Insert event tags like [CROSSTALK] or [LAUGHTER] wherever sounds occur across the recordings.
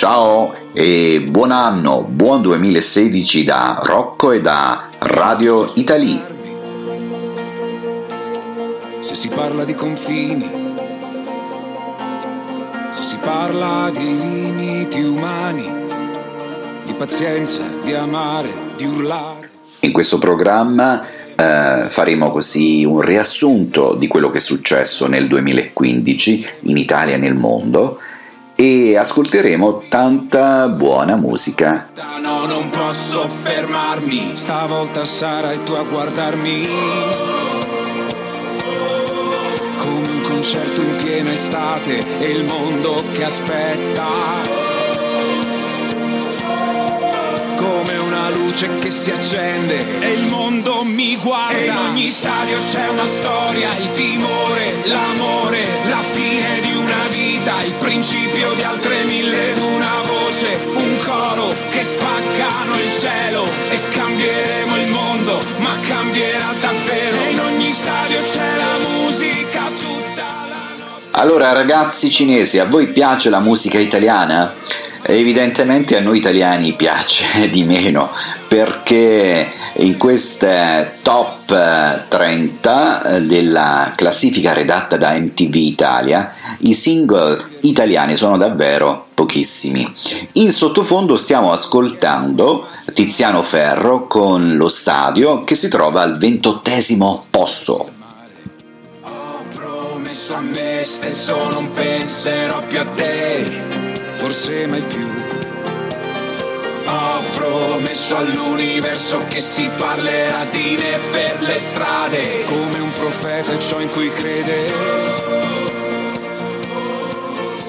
Ciao e buon anno, buon 2016 da Rocco e da Radio Italy. Se si parla di confini, se si parla di limiti umani, di pazienza, di amare, di urlare. In questo programma eh, faremo così un riassunto di quello che è successo nel 2015 in Italia e nel mondo e ascolteremo tanta buona musica. No, non posso fermarmi, stavolta sarai tu a guardarmi. Come un concerto in piena estate e il mondo che aspetta come una luce che si accende e il mondo mi guarda. E in ogni stadio c'è una storia, il timore, l'amore, la fine di principio di altre mille una voce, un coro che spaccano il cielo e cambieremo il mondo, ma cambierà davvero. In ogni stadio c'è la musica tutta la notte. Allora ragazzi cinesi, a voi piace la musica italiana? Evidentemente a noi italiani piace [LAUGHS] di meno perché in queste top 30 della classifica redatta da MTV Italia i single italiani sono davvero pochissimi. In sottofondo stiamo ascoltando Tiziano Ferro con Lo Stadio che si trova al ventottesimo posto. Ho promesso a me stesso non penserò più a te, forse mai più. Ho promesso all'universo che si parlerà di me per le strade, come un profeta è ciò in cui crede.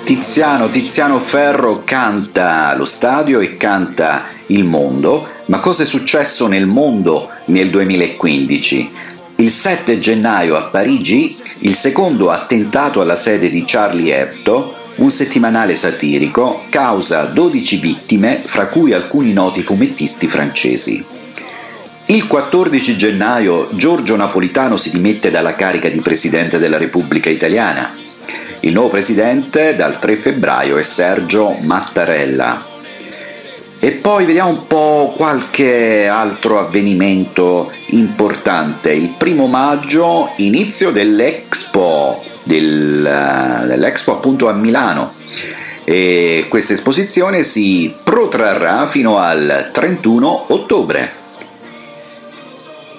Tiziano, Tiziano Ferro canta allo stadio e canta il mondo, ma cosa è successo nel mondo nel 2015? Il 7 gennaio a Parigi il secondo attentato alla sede di Charlie Hebdo, un settimanale satirico, causa 12 vittime, fra cui alcuni noti fumettisti francesi. Il 14 gennaio Giorgio Napolitano si dimette dalla carica di Presidente della Repubblica Italiana. Il nuovo presidente dal 3 febbraio è Sergio Mattarella. E poi vediamo un po' qualche altro avvenimento importante. Il primo maggio, inizio dell'Expo, del, dell'Expo appunto a Milano. E questa esposizione si protrarrà fino al 31 ottobre.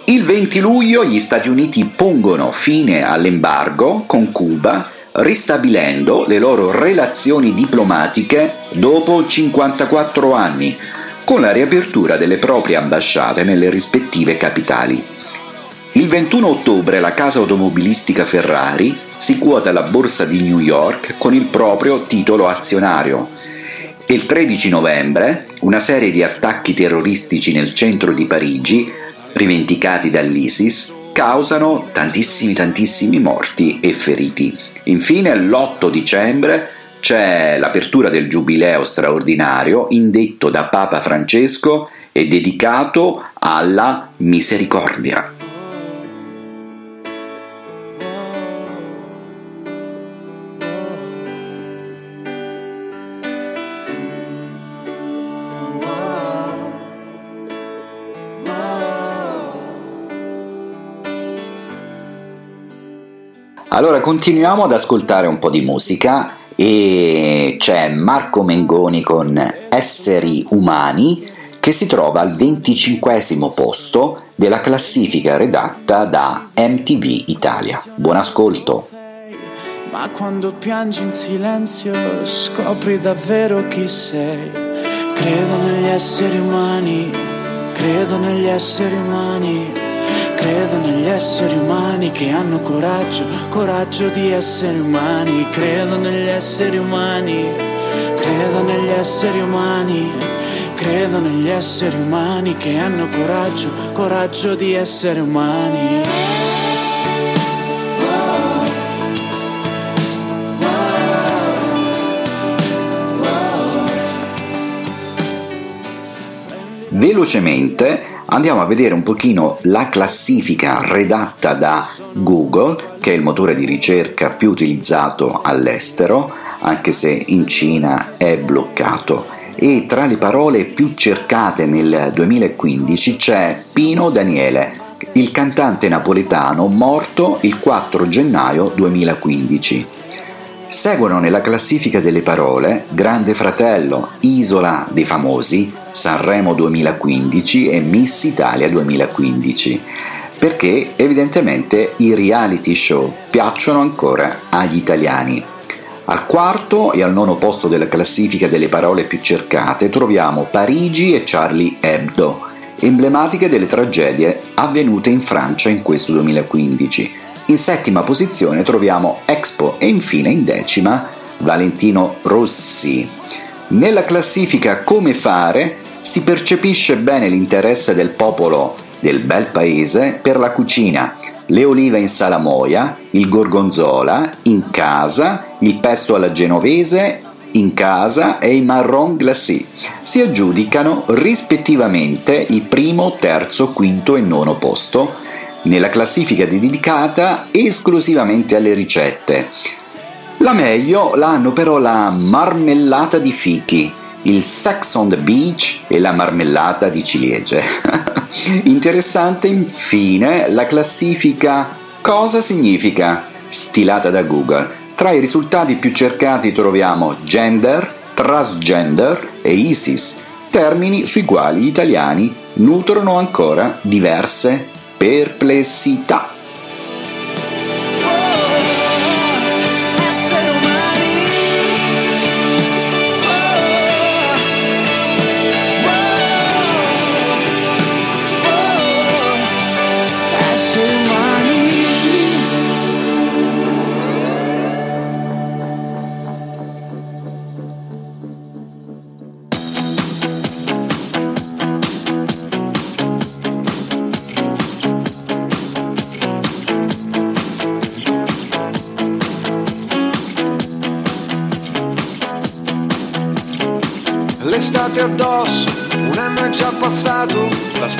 Il 20 luglio gli Stati Uniti pongono fine all'embargo con Cuba ristabilendo le loro relazioni diplomatiche dopo 54 anni, con la riapertura delle proprie ambasciate nelle rispettive capitali. Il 21 ottobre la casa automobilistica Ferrari si quota alla borsa di New York con il proprio titolo azionario. Il 13 novembre una serie di attacchi terroristici nel centro di Parigi, rivendicati dall'ISIS, causano tantissimi tantissimi morti e feriti. Infine l'8 dicembre c'è l'apertura del giubileo straordinario indetto da Papa Francesco e dedicato alla misericordia. Allora continuiamo ad ascoltare un po' di musica e c'è Marco Mengoni con Esseri Umani che si trova al 25 posto della classifica redatta da MTV Italia. Buon ascolto! Ma quando piangi in silenzio scopri davvero chi sei. Credo negli esseri umani, credo negli esseri umani. Credo negli esseri umani che hanno coraggio, coraggio di essere umani. Credo negli esseri umani, credo negli esseri umani. Credo negli esseri umani che hanno coraggio, coraggio di essere umani. Velocemente andiamo a vedere un pochino la classifica redatta da Google, che è il motore di ricerca più utilizzato all'estero, anche se in Cina è bloccato. E tra le parole più cercate nel 2015 c'è Pino Daniele, il cantante napoletano morto il 4 gennaio 2015. Seguono nella classifica delle parole Grande Fratello, Isola dei Famosi, Sanremo 2015 e Miss Italia 2015, perché evidentemente i reality show piacciono ancora agli italiani. Al quarto e al nono posto della classifica delle parole più cercate troviamo Parigi e Charlie Hebdo, emblematiche delle tragedie avvenute in Francia in questo 2015. In settima posizione troviamo Expo e infine in decima Valentino Rossi. Nella classifica Come fare si percepisce bene l'interesse del popolo del bel paese per la cucina, le olive in salamoia, il gorgonzola in casa, il pesto alla genovese in casa e i marron glacé. Si aggiudicano rispettivamente il primo, terzo, quinto e nono posto nella classifica dedicata esclusivamente alle ricette. La meglio l'hanno però la marmellata di fichi, il Sex on the Beach e la marmellata di ciliegie. [LAUGHS] Interessante infine la classifica Cosa significa? stilata da Google. Tra i risultati più cercati troviamo gender, transgender e ISIS, termini sui quali gli italiani nutrono ancora diverse perplessità.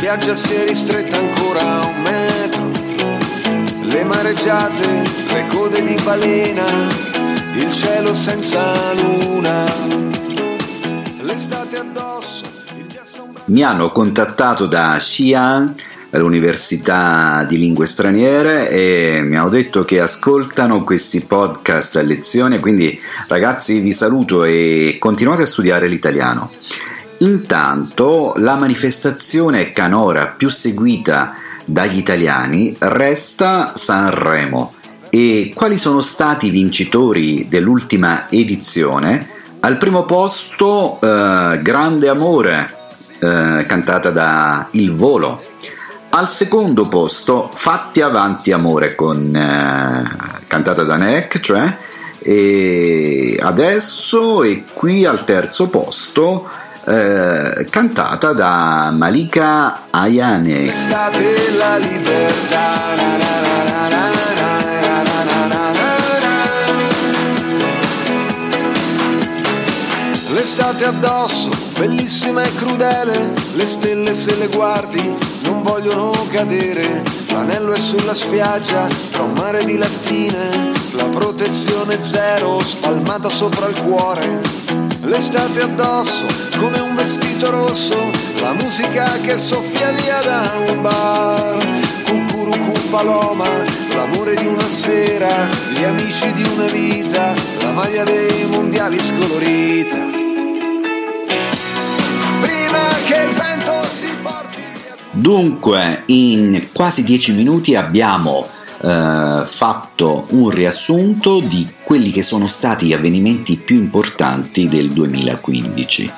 Spiaggia si è ristretta ancora a un metro. Le mareggiate, le code di balena, il cielo senza luna. L'estate addosso. Mi hanno contattato da Xi'an all'Università di Lingue Straniere e mi hanno detto che ascoltano questi podcast a lezione, quindi ragazzi vi saluto e continuate a studiare l'italiano. Intanto la manifestazione canora più seguita dagli italiani resta Sanremo e quali sono stati i vincitori dell'ultima edizione? Al primo posto eh, Grande Amore, eh, cantata da Il Volo. Al secondo posto Fatti Avanti Amore, con, eh, cantata da Neck, cioè, e adesso e qui al terzo posto eh, cantata da Malika Ayane. L'estate la libertà. L'estate addosso, bellissima e crudele, le stelle se le guardi non vogliono cadere, l'anello è sulla spiaggia, tra un mare di lattine, la protezione zero spalmata sopra il cuore l'estate addosso come un vestito rosso, la musica che soffia via da un bar, cucurucu paloma, l'amore di una sera, gli amici di una vita, la maglia dei mondiali scolorita. Prima che il vento si porti via. Dunque, in quasi dieci minuti abbiamo eh, fatto un riassunto di quelli che sono stati gli avvenimenti più importanti del 2015.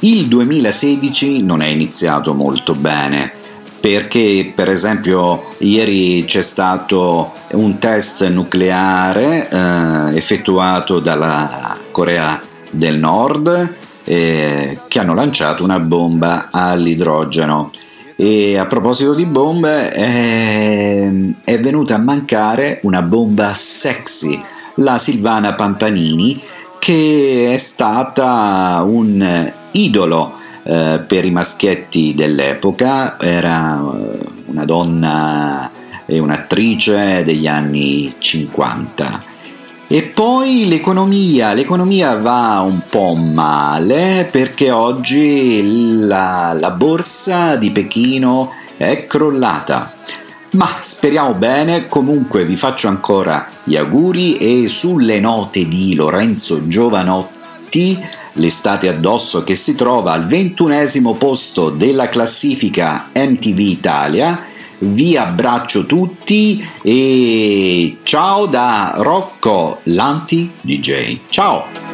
Il 2016 non è iniziato molto bene perché per esempio ieri c'è stato un test nucleare eh, effettuato dalla Corea del Nord eh, che hanno lanciato una bomba all'idrogeno e a proposito di bombe, è, è venuta a mancare una bomba sexy, la Silvana Pampanini, che è stata un idolo eh, per i maschietti dell'epoca, era eh, una donna e un'attrice degli anni 50. E poi l'economia, l'economia va un po' male perché oggi la, la borsa di Pechino è crollata. Ma speriamo bene, comunque vi faccio ancora gli auguri e sulle note di Lorenzo Giovanotti, l'estate addosso che si trova al ventunesimo posto della classifica MTV Italia, vi abbraccio tutti e ciao da Rocco Lanti DJ. Ciao!